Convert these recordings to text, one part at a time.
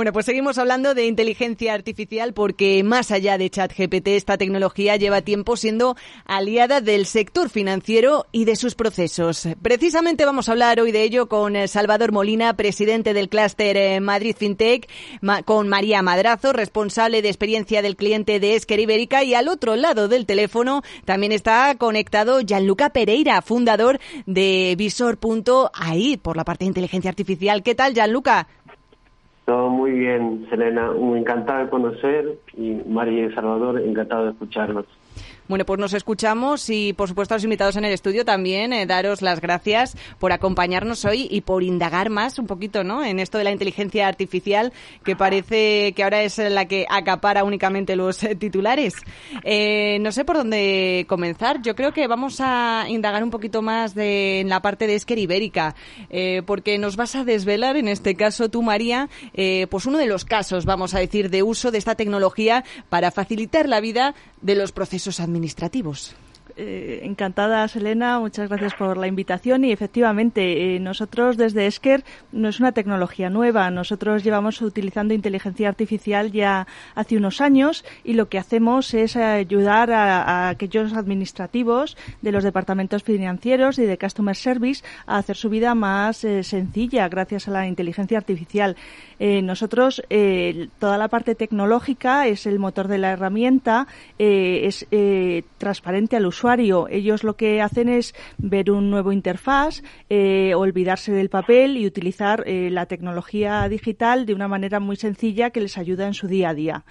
Bueno, pues seguimos hablando de inteligencia artificial porque más allá de ChatGPT, esta tecnología lleva tiempo siendo aliada del sector financiero y de sus procesos. Precisamente vamos a hablar hoy de ello con eh, Salvador Molina, presidente del clúster eh, Madrid FinTech, con María Madrazo, responsable de experiencia del cliente de Esker Ibérica y al otro lado del teléfono también está conectado Gianluca Pereira, fundador de Visor.ai por la parte de inteligencia artificial. ¿Qué tal, Gianluca? Todo muy bien, Selena. Encantado de conocer y María y Salvador, encantado de escucharlos. Bueno, pues nos escuchamos y, por supuesto, a los invitados en el estudio también, eh, daros las gracias por acompañarnos hoy y por indagar más un poquito, ¿no? En esto de la inteligencia artificial, que parece que ahora es la que acapara únicamente los eh, titulares. Eh, no sé por dónde comenzar. Yo creo que vamos a indagar un poquito más de, en la parte de Esker Ibérica, porque nos vas a desvelar, en este caso tú, María, pues uno de los casos, vamos a decir, de uso de esta tecnología para facilitar la vida de los procesos administrativos. Eh, encantada, Selena. Muchas gracias por la invitación. Y efectivamente, eh, nosotros desde Esker no es una tecnología nueva. Nosotros llevamos utilizando inteligencia artificial ya hace unos años y lo que hacemos es ayudar a, aquellos administrativos de los departamentos financieros y de Customer Service a hacer su vida más eh, sencilla gracias a la inteligencia artificial. Nosotros, toda la parte tecnológica es el motor de la herramienta, es transparente al usuario ellos lo que hacen es ver un nuevo interfaz, eh, olvidarse del papel y utilizar eh, la tecnología digital de una manera muy sencilla que les ayuda en su día a día.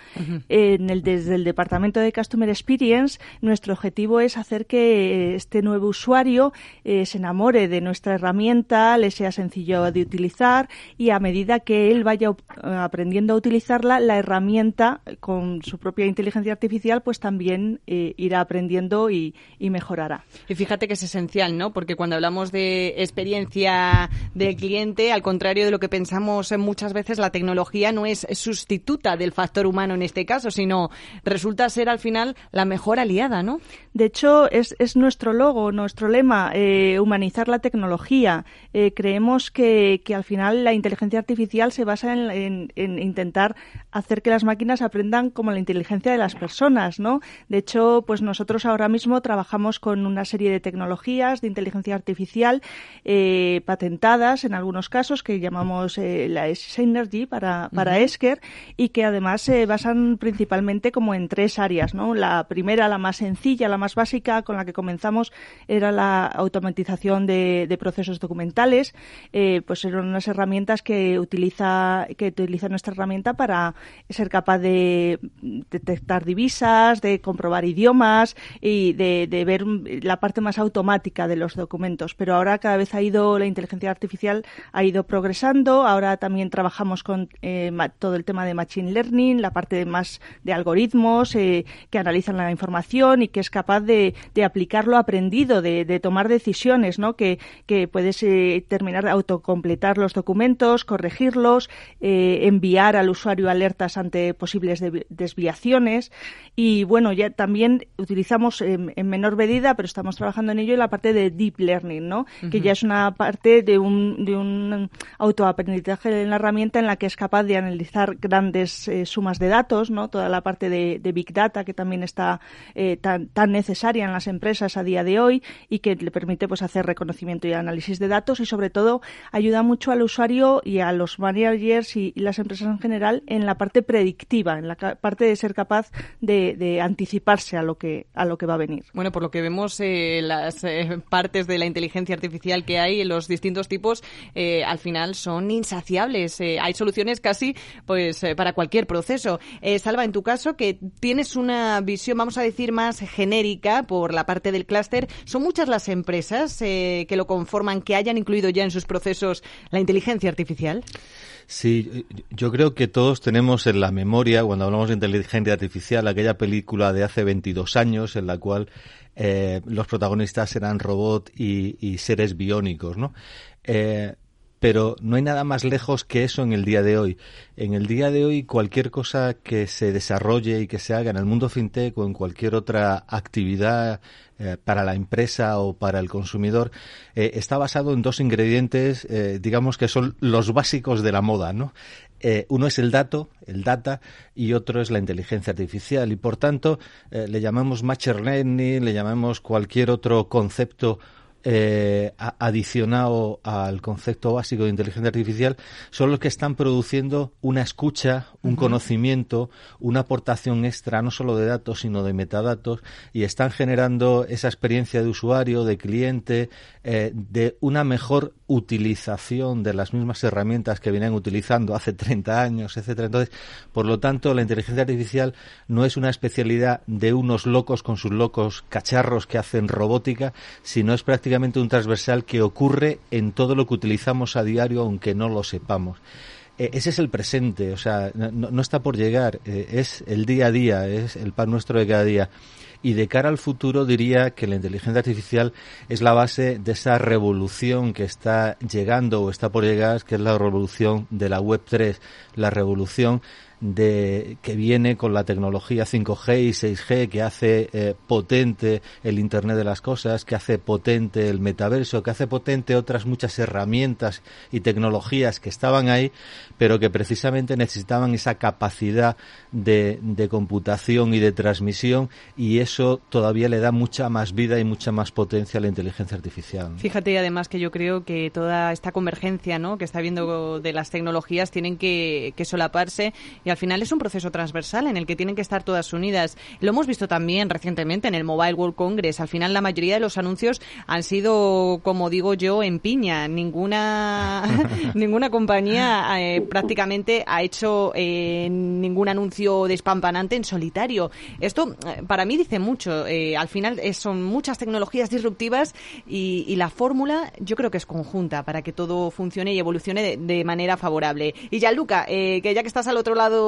en el, desde el departamento de Customer Experience, nuestro objetivo es hacer que este nuevo usuario eh, se enamore de nuestra herramienta, le sea sencillo de utilizar y a medida que él vaya aprendiendo a utilizarla, la herramienta con su propia inteligencia artificial pues también irá aprendiendo y, y mejorará. Y fíjate que es esencial, ¿no? Porque cuando hablamos de experiencia del cliente, al contrario de lo que pensamos muchas veces, la tecnología no es sustituta del factor humano en este caso, sino resulta ser al final la mejor aliada, ¿no? De hecho, es, es nuestro logo, nuestro lema, eh, humanizar la tecnología. Eh, creemos que, que, al final la inteligencia artificial se basa en, en, intentar hacer que las máquinas aprendan como la inteligencia de las personas, ¿no? De hecho, pues nosotros ahora mismo trabajamos con una serie de tecnologías de inteligencia artificial eh, patentadas en algunos casos que llamamos eh, la Synergy para, para Esker y que además se basan principalmente como en tres áreas. ¿no? La primera, la más sencilla, la más básica, con la que comenzamos, era la automatización de, procesos documentales. Eh, pues eran unas herramientas que utiliza, que utiliza nuestra herramienta para ser capaz de detectar divisas, de comprobar idiomas y de de, ver la parte más automática de los documentos. Pero ahora cada vez ha ido, la inteligencia artificial ha ido progresando. Ahora también trabajamos con eh, todo el tema de Machine Learning, la parte más de algoritmos eh, que analizan la información y que es capaz de, aplicar lo aprendido, de, tomar decisiones, ¿no? Que, que puedes eh, terminar de autocompletar los documentos, corregirlos, enviar al usuario alertas ante posibles desviaciones. Y bueno, ya también utilizamos en menor medida, pero estamos trabajando en ello, la parte de deep learning, ¿no? Que ya es una parte de un, de un autoaprendizaje en la herramienta en la que es capaz de analizar grandes eh, sumas de datos, ¿no? Toda la parte de, big data que también está eh, tan, tan necesaria en las empresas a día de hoy y que le permite pues hacer reconocimiento y análisis de datos y sobre todo ayuda mucho al usuario y a los managers y, las empresas en general en la parte predictiva, en la parte de ser capaz de, de anticiparse a lo que a lo que va a venir. Bueno, por lo que vemos, eh, las eh, partes de la inteligencia artificial que hay, los distintos tipos, eh, al final son insaciables. hay soluciones casi pues para cualquier proceso. Salva, en tu caso, que tienes una visión, vamos a decir, más genérica por la parte del clúster, ¿son muchas las empresas que lo conforman, que hayan incluido ya en sus procesos la inteligencia artificial? Sí, yo creo que todos tenemos en la memoria, cuando hablamos de inteligencia artificial, aquella película de hace 22 años en la cual eh, los protagonistas eran robots y, seres biónicos, ¿no? Eh, pero no hay nada más lejos que eso en el día de hoy. En el día de hoy, cualquier cosa que se desarrolle y que se haga en el mundo fintech o en cualquier otra actividad eh, para la empresa o para el consumidor eh, está basado en dos ingredientes, eh, digamos que son los básicos de la moda, ¿no? uno es el dato, el data, y otro es la inteligencia artificial. Y por tanto, le llamamos machine learning, le llamamos cualquier otro concepto eh, adicionado al concepto básico de inteligencia artificial son los que están produciendo una escucha, un conocimiento, una aportación extra, no solo de datos, sino de metadatos, y están generando esa experiencia de usuario, de cliente, eh, de una mejor utilización de las mismas herramientas que vienen utilizando hace 30 años, etcétera. Entonces, por lo tanto, la inteligencia artificial no es una especialidad de unos locos con sus locos cacharros que hacen robótica, sino es prácticamente un transversal que ocurre en todo lo que utilizamos a diario, aunque no lo sepamos e, ese es el presente, o sea, no, está por llegar, eh, es el día a día, es el pan nuestro de cada día. Y de cara al futuro diría que la inteligencia artificial es la base de esa revolución que está llegando o está por llegar, que es la revolución de la Web 3, la revolución de que viene con la tecnología 5G y 6G que hace eh, potente el Internet de las cosas, que hace potente el metaverso, que hace potente otras muchas herramientas y tecnologías que estaban ahí, pero que precisamente necesitaban esa capacidad de, de computación y de transmisión y eso todavía le da mucha más vida y mucha más potencia a la inteligencia artificial. Fíjate además que yo creo que toda esta convergencia ¿no? que está habiendo de las tecnologías tienen que, que solaparse al final es un proceso transversal en el que tienen que estar todas unidas. Lo hemos visto también recientemente en el Mobile World Congress. Al final la mayoría de los anuncios han sido, como digo yo, en piña. Ninguna, ninguna compañía eh, prácticamente ha hecho eh, ningún anuncio despampanante en solitario. Esto eh, para mí dice mucho. al final son muchas tecnologías disruptivas y, la fórmula yo creo que es conjunta para que todo funcione y evolucione de, de manera favorable. Y ya, Luca, que ya que estás al otro lado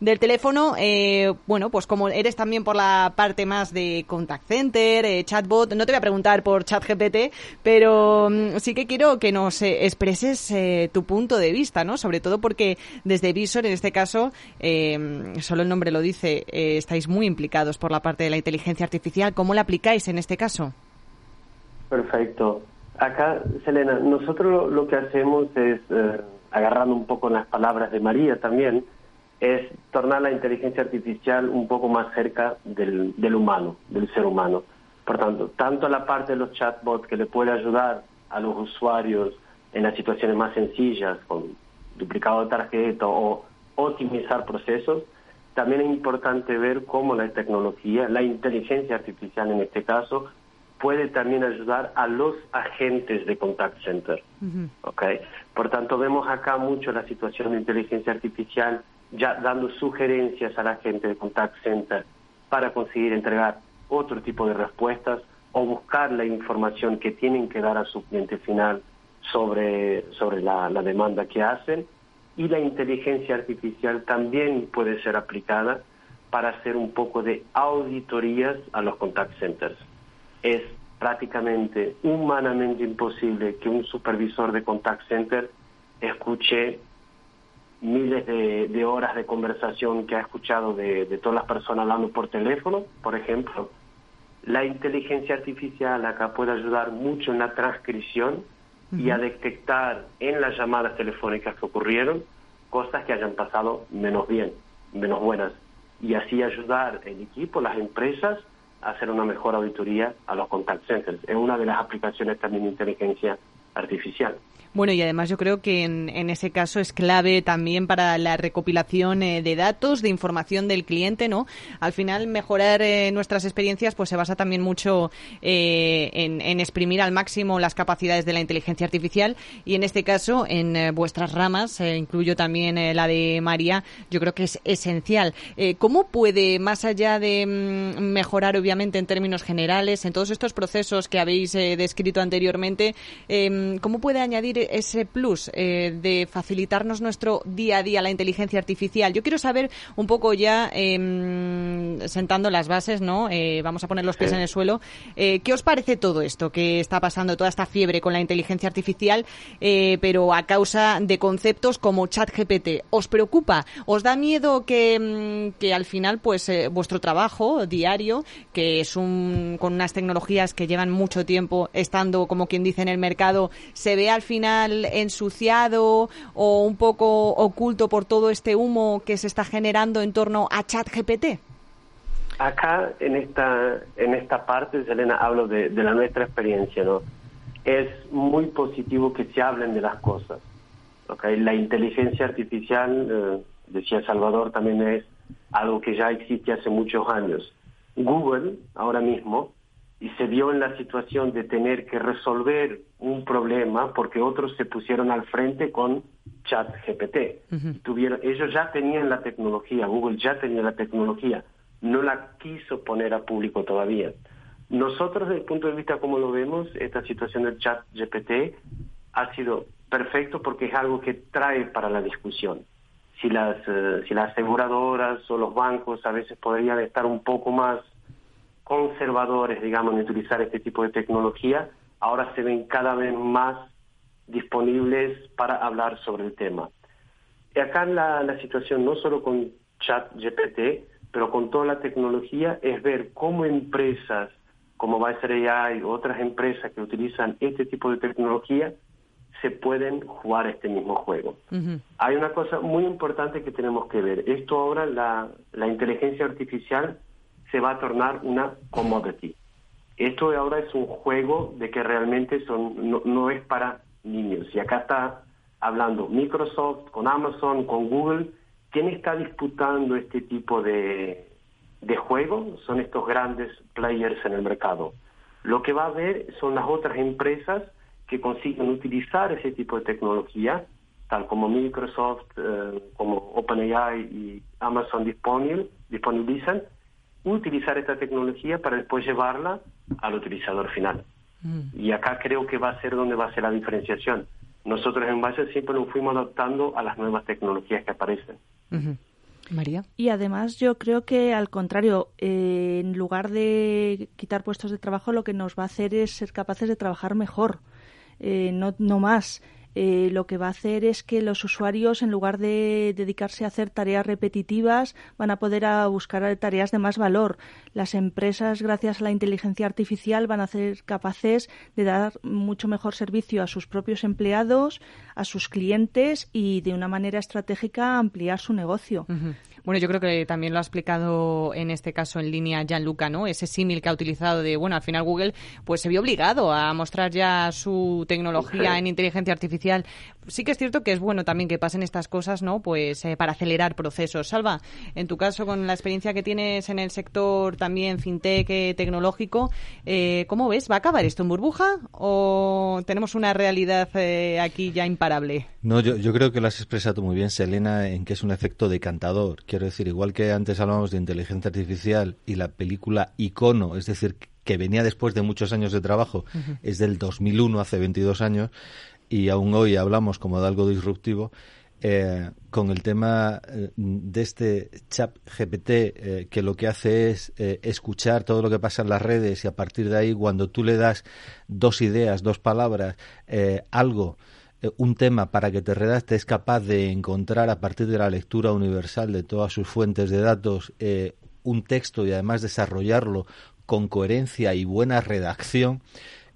del teléfono, eh, bueno, pues como eres también por la parte más de contact center, eh, chatbot, no te voy a preguntar por ChatGPT, pero mm, sí que quiero que nos eh, expreses tu punto de vista, ¿no? Sobre todo porque desde Visor, en este caso, solo el nombre lo dice, estáis muy implicados por la parte de la inteligencia artificial. ¿Cómo la aplicáis en este caso? Perfecto. Acá, Selena, nosotros lo que hacemos es, agarrando un poco las palabras de María también, es tornar la inteligencia artificial un poco más cerca del, del humano, del ser humano. Por tanto, tanto la parte de los chatbots que le puede ayudar a los usuarios en las situaciones más sencillas, con duplicado de tarjeta o optimizar procesos, también es importante ver cómo la tecnología, la inteligencia artificial en este caso, puede también ayudar a los agentes de contact center. ¿okay? Por tanto, vemos acá mucho la situación de inteligencia artificial ya dando sugerencias a la gente de contact center para conseguir entregar otro tipo de respuestas o buscar la información que tienen que dar a su cliente final sobre, sobre la, la demanda que hacen. Y la inteligencia artificial también puede ser aplicada para hacer un poco de auditorías a los contact centers. Es prácticamente humanamente imposible que un supervisor de contact center escuche miles de, horas de conversación que ha escuchado de, todas las personas hablando por teléfono, por ejemplo, la inteligencia artificial acá puede ayudar mucho en la transcripción y a detectar en las llamadas telefónicas que ocurrieron cosas que hayan pasado menos bien, menos buenas, y así ayudar el equipo, las empresas, a hacer una mejor auditoría a los contact centers. Es una de las aplicaciones también de inteligencia artificial. Bueno, y además yo creo que en, en ese caso es clave también para la recopilación eh, de datos, de información del cliente, ¿no? Al final, mejorar eh, nuestras experiencias pues se basa también mucho eh, en, en, exprimir al máximo las capacidades de la inteligencia artificial y en este caso, en vuestras ramas, incluyo también la de María, yo creo que es esencial. ¿Cómo puede, más allá de mm, mejorar, obviamente, en términos generales, en todos estos procesos que habéis descrito anteriormente, cómo puede añadir ese plus eh, de facilitarnos nuestro día a día la inteligencia artificial. Yo quiero saber un poco ya, em, sentando las bases, ¿no? Eh, vamos a poner los pies en el suelo. Eh, ¿Qué os parece todo esto que está pasando, toda esta fiebre con la inteligencia artificial, pero a causa de conceptos como ChatGPT? ¿Os preocupa? ¿Os da miedo que, em, que al final, pues, vuestro trabajo diario, que es un, con unas tecnologías que llevan mucho tiempo estando, como quien dice, en el mercado, se ve al ensuciado o un poco oculto por todo este humo que se está generando en torno a ChatGPT? Acá, en esta, en esta parte, Selena, hablo de, la nuestra experiencia, ¿no? Es muy positivo que se hablen de las cosas. ¿okay? La inteligencia artificial, eh, decía Salvador, también es algo que ya existe hace muchos años. Google, ahora mismo, y se vio en la situación de tener que resolver un problema porque otros se pusieron al frente con ChatGPT. Tuvieron, ellos ya tenían la tecnología, Google ya tenía la tecnología, no la quiso poner a público todavía. Nosotros, desde el punto de vista como lo vemos, esta situación del ChatGPT ha sido perfecto porque es algo que trae para la discusión. Si las, eh, si las aseguradoras o los bancos a veces podrían estar un poco más conservadores, digamos, en utilizar este tipo de tecnología, ahora se ven cada vez más disponibles para hablar sobre el tema. Y acá la, la situación, no solo con ChatGPT, pero con toda la tecnología, es ver cómo empresas como AI u otras empresas que utilizan este tipo de tecnología se pueden jugar este mismo juego. Hay una cosa muy importante que tenemos que ver. Esto ahora, la, la inteligencia artificial se va a tornar una commodity. Esto ahora es un juego de que realmente son, no, es para niños. Y acá está hablando Microsoft con Amazon, con Google. ¿Quién está disputando este tipo de, de juego? Son estos grandes players en el mercado. Lo que va a haber son las otras empresas que consiguen utilizar ese tipo de tecnología, tal como Microsoft, eh, como OpenAI y Amazon disponibilizan, utilizar esta tecnología para después llevarla al utilizador final. Mm. Y acá creo que va a ser donde va a ser la diferenciación. Nosotros en base siempre nos fuimos adaptando a las nuevas tecnologías que aparecen. María. Y además yo creo que al contrario, eh, en lugar de quitar puestos de trabajo, lo que nos va a hacer es ser capaces de trabajar mejor, eh, no, no más. Eh, lo que va a hacer es que los usuarios, en lugar de dedicarse a hacer tareas repetitivas, van a poder a buscar tareas de más valor. Las empresas, gracias a la inteligencia artificial, van a ser capaces de dar mucho mejor servicio a sus propios empleados, a sus clientes y, de una manera estratégica, ampliar su negocio. Bueno, yo creo que también lo ha explicado en este caso en línea Gianluca, ¿no? Ese símil que ha utilizado de, bueno, al final Google pues se vio obligado a mostrar ya su tecnología en inteligencia artificial. Sí que es cierto que es bueno también que pasen estas cosas, ¿no? Pues eh, para acelerar procesos. Salva, en tu caso con la experiencia que tienes en el sector también fintech eh, tecnológico, eh, ¿cómo ves? ¿Va a acabar esto en burbuja o tenemos una realidad aquí ya imparable? No, yo, yo creo que lo has expresado muy bien, Selena, en que es un efecto decantador. Quiero decir, igual que antes hablábamos de inteligencia artificial y la película Icono, es decir, que venía después de muchos años de trabajo, es del 2001, hace 22 años, y aún hoy hablamos como de algo disruptivo. Eh, con el tema eh, de este chat GPT eh, que lo que hace es escuchar todo lo que pasa en las redes y a partir de ahí cuando tú le das dos ideas, dos palabras, algo un tema para que te redacte es capaz de encontrar a partir de la lectura universal de todas sus fuentes de datos eh, un texto y además desarrollarlo con coherencia y buena redacción,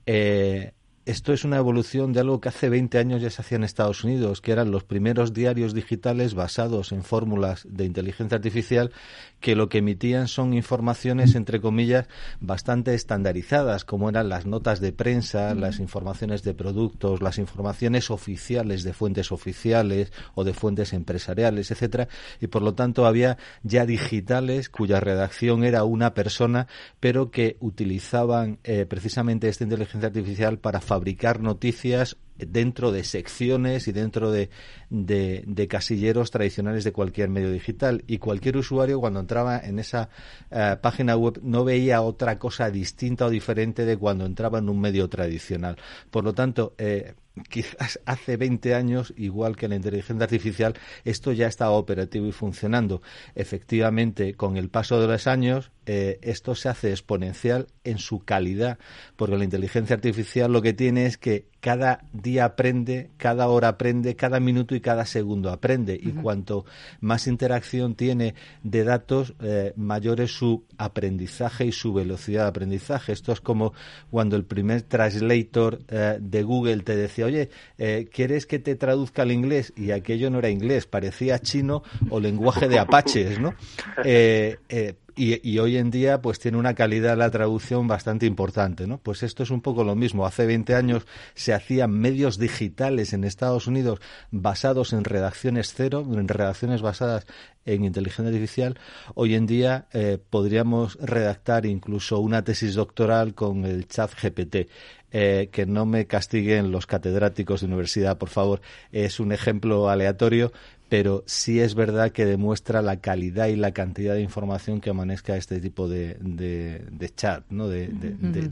eh, esto es una evolución de algo que hace 20 años ya se hacía en Estados Unidos, que eran los primeros diarios digitales basados en fórmulas de inteligencia artificial que lo que emitían son informaciones, entre comillas, bastante estandarizadas, como eran las notas de prensa, las informaciones de productos, las informaciones oficiales de fuentes oficiales o de fuentes empresariales, etcétera, y por lo tanto había ya digitales cuya redacción era una persona, pero que utilizaban eh, precisamente esta inteligencia artificial para fabricar noticias dentro de secciones y dentro de, de, casilleros tradicionales de cualquier medio digital. Y cualquier usuario cuando entraba en esa eh, página web no veía otra cosa distinta o diferente de cuando entraba en un medio tradicional. Por lo tanto, eh, quizás hace 20 años, igual que la inteligencia artificial, esto ya estaba operativo y funcionando. Efectivamente, con el paso de los años, eh, esto se hace exponencial en su calidad, porque la inteligencia artificial lo que tiene es que cada día aprende, cada hora aprende, cada minuto y cada segundo aprende. Y cuanto más interacción tiene de datos, eh, mayor es su aprendizaje y su velocidad de aprendizaje. Esto es como cuando el primer translator eh, de Google te decía, oye, ¿quieres que te traduzca al inglés? Y aquello no era inglés, parecía chino o lenguaje de apaches, ¿no? Y, hoy en día pues tiene una calidad la traducción bastante importante, ¿no? Pues esto es un poco lo mismo. Hace 20 años se hacían medios digitales en Estados Unidos basados en redacciones cero, en redacciones basadas en inteligencia artificial. Hoy en día eh, podríamos redactar incluso una tesis doctoral con el chat GPT. Eh, que no me castiguen los catedráticos de universidad, por favor. Es un ejemplo aleatorio, pero sí es verdad que demuestra la calidad y la cantidad de información que amanezca este tipo de, chat, ¿no? De,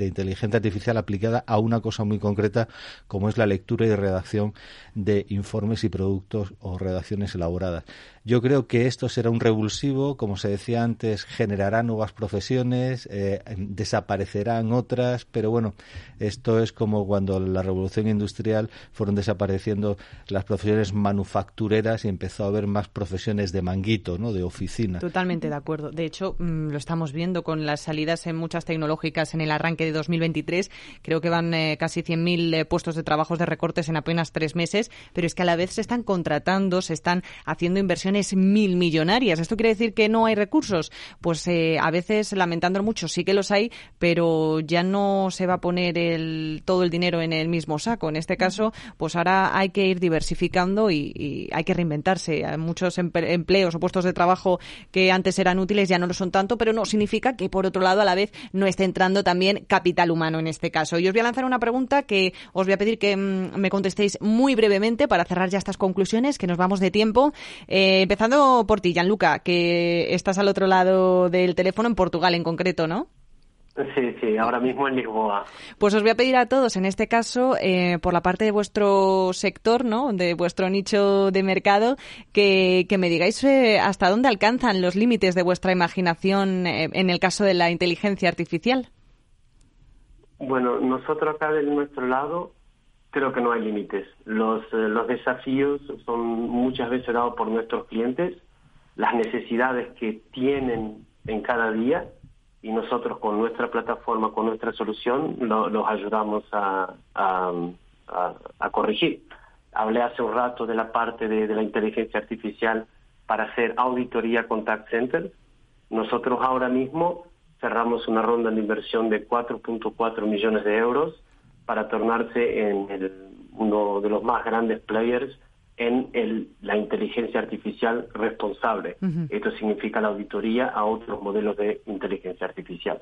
inteligencia artificial aplicada a una cosa muy concreta como es la lectura y redacción de informes y productos o redacciones elaboradas. Yo creo que esto será un revulsivo, como se decía antes, generará nuevas profesiones, eh, desaparecerán otras, pero bueno, esto es como cuando la revolución industrial fueron desapareciendo las profesiones manufactureras y empezó a haber más profesiones de manguito, ¿no? de oficina. Totalmente de acuerdo. De hecho, mm, lo estamos viendo con las salidas en muchas tecnológicas en el arranque de 2023. Creo que van eh, casi 100.000 eh, puestos de trabajo de recortes en apenas tres meses, pero es que a la vez se están contratando, se están haciendo inversiones mil millonarias. ¿Esto quiere decir que no hay recursos? Pues eh, a veces, lamentándolo mucho, sí que los hay, pero ya no se va a poner el, todo el dinero en el mismo saco. En este caso, pues ahora hay que ir diversificando y, hay que reinventarse. Hay muchos empleos o puestos de trabajo que antes eran útiles ya no lo son tanto, pero no significa que, por otro lado, a la vez no esté entrando también capital humano en este caso. Y os voy a lanzar una pregunta que os voy a pedir que mm, me contestéis muy brevemente para cerrar ya estas conclusiones, que nos vamos de tiempo. Eh, empezando por ti, Gianluca, que estás al otro lado del teléfono en Portugal en concreto, ¿no? Sí, sí, ahora mismo en Lisboa. Pues os voy a pedir a todos, en este caso, eh, por la parte de vuestro sector, ¿no? De vuestro nicho de mercado, que, me digáis eh, hasta dónde alcanzan los límites de vuestra imaginación eh, en el caso de la inteligencia artificial. Bueno, nosotros acá de nuestro lado creo que no hay límites. Los, eh, los desafíos son muchas veces dados por nuestros clientes, las necesidades que tienen en cada día y nosotros con nuestra plataforma, con nuestra solución, los ayudamos a, a, corregir. Hablé hace un rato de la parte de, de la inteligencia artificial para hacer auditoría contact center. Nosotros ahora mismo cerramos una ronda de inversión de 4.4 millones de euros para tornarse en uno de los más grandes players en el, la inteligencia artificial responsable. Esto significa la auditoría a otros modelos de inteligencia artificial.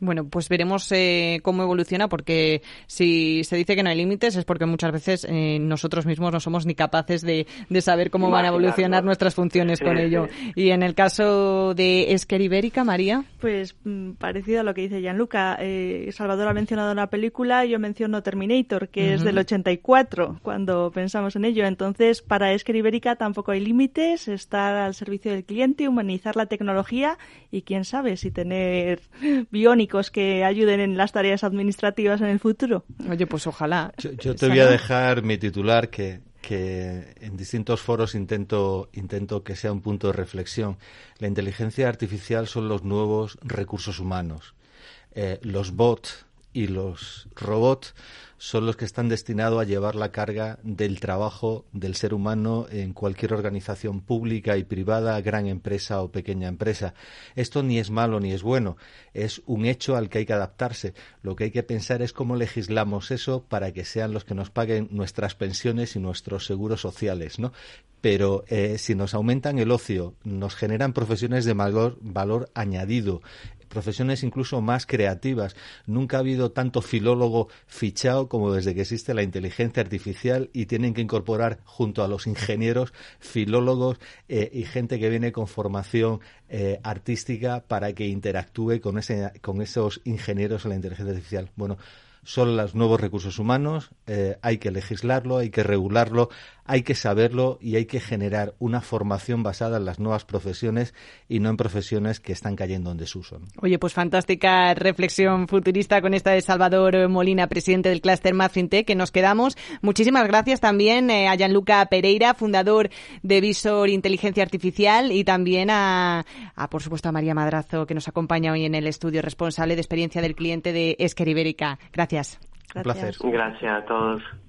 Bueno, pues veremos eh, cómo evoluciona, porque si se dice que no hay límites es porque muchas veces eh, nosotros mismos no somos ni capaces de, saber cómo van a evolucionar nuestras funciones con ello. Y en el caso de Esquer Ibérica, María. Pues mm, parecido a lo que dice Gianluca. Eh, Salvador ha mencionado una película, yo menciono Terminator, que es del 84, cuando pensamos en ello. Entonces, para Esquer Ibérica tampoco hay límites, estar al servicio del cliente, humanizar la tecnología y quién sabe si tener biónica que ayuden en las tareas administrativas en el futuro. Oye, pues ojalá. Yo, te voy a dejar mi titular que, que en distintos foros intento, intento que sea un punto de reflexión. La inteligencia artificial son los nuevos recursos humanos. Eh, los bots y los robots son los que están destinados a llevar la carga del trabajo del ser humano en cualquier organización pública y privada, gran empresa o pequeña empresa. Esto ni es malo ni es bueno, es un hecho al que hay que adaptarse. Lo que hay que pensar es cómo legislamos eso para que sean los que nos paguen nuestras pensiones y nuestros seguros sociales, ¿no? pero eh, si nos aumentan el ocio, nos generan profesiones de mayor valor añadido, profesiones incluso más creativas. Nunca ha habido tanto filólogo fichado como desde que existe la inteligencia artificial y tienen que incorporar junto a los ingenieros filólogos eh, y gente que viene con formación eh, artística para que interactúe con, ese, con esos ingenieros en la inteligencia artificial. Bueno, son los nuevos recursos humanos, eh, hay que legislarlo, hay que regularlo, hay que saberlo y hay que generar una formación basada en las nuevas profesiones y no en profesiones que están cayendo en desuso. Oye, pues fantástica reflexión futurista con esta de Salvador Molina, presidente del clúster MadFintech, que nos quedamos. Muchísimas gracias también eh, a Gianluca Pereira, fundador de Visor Inteligencia Artificial y también a, a, por supuesto, a María Madrazo, que nos acompaña hoy en el estudio responsable de experiencia del cliente de Esquer Ibérica. Gracias. Un placer. Gracias a todos.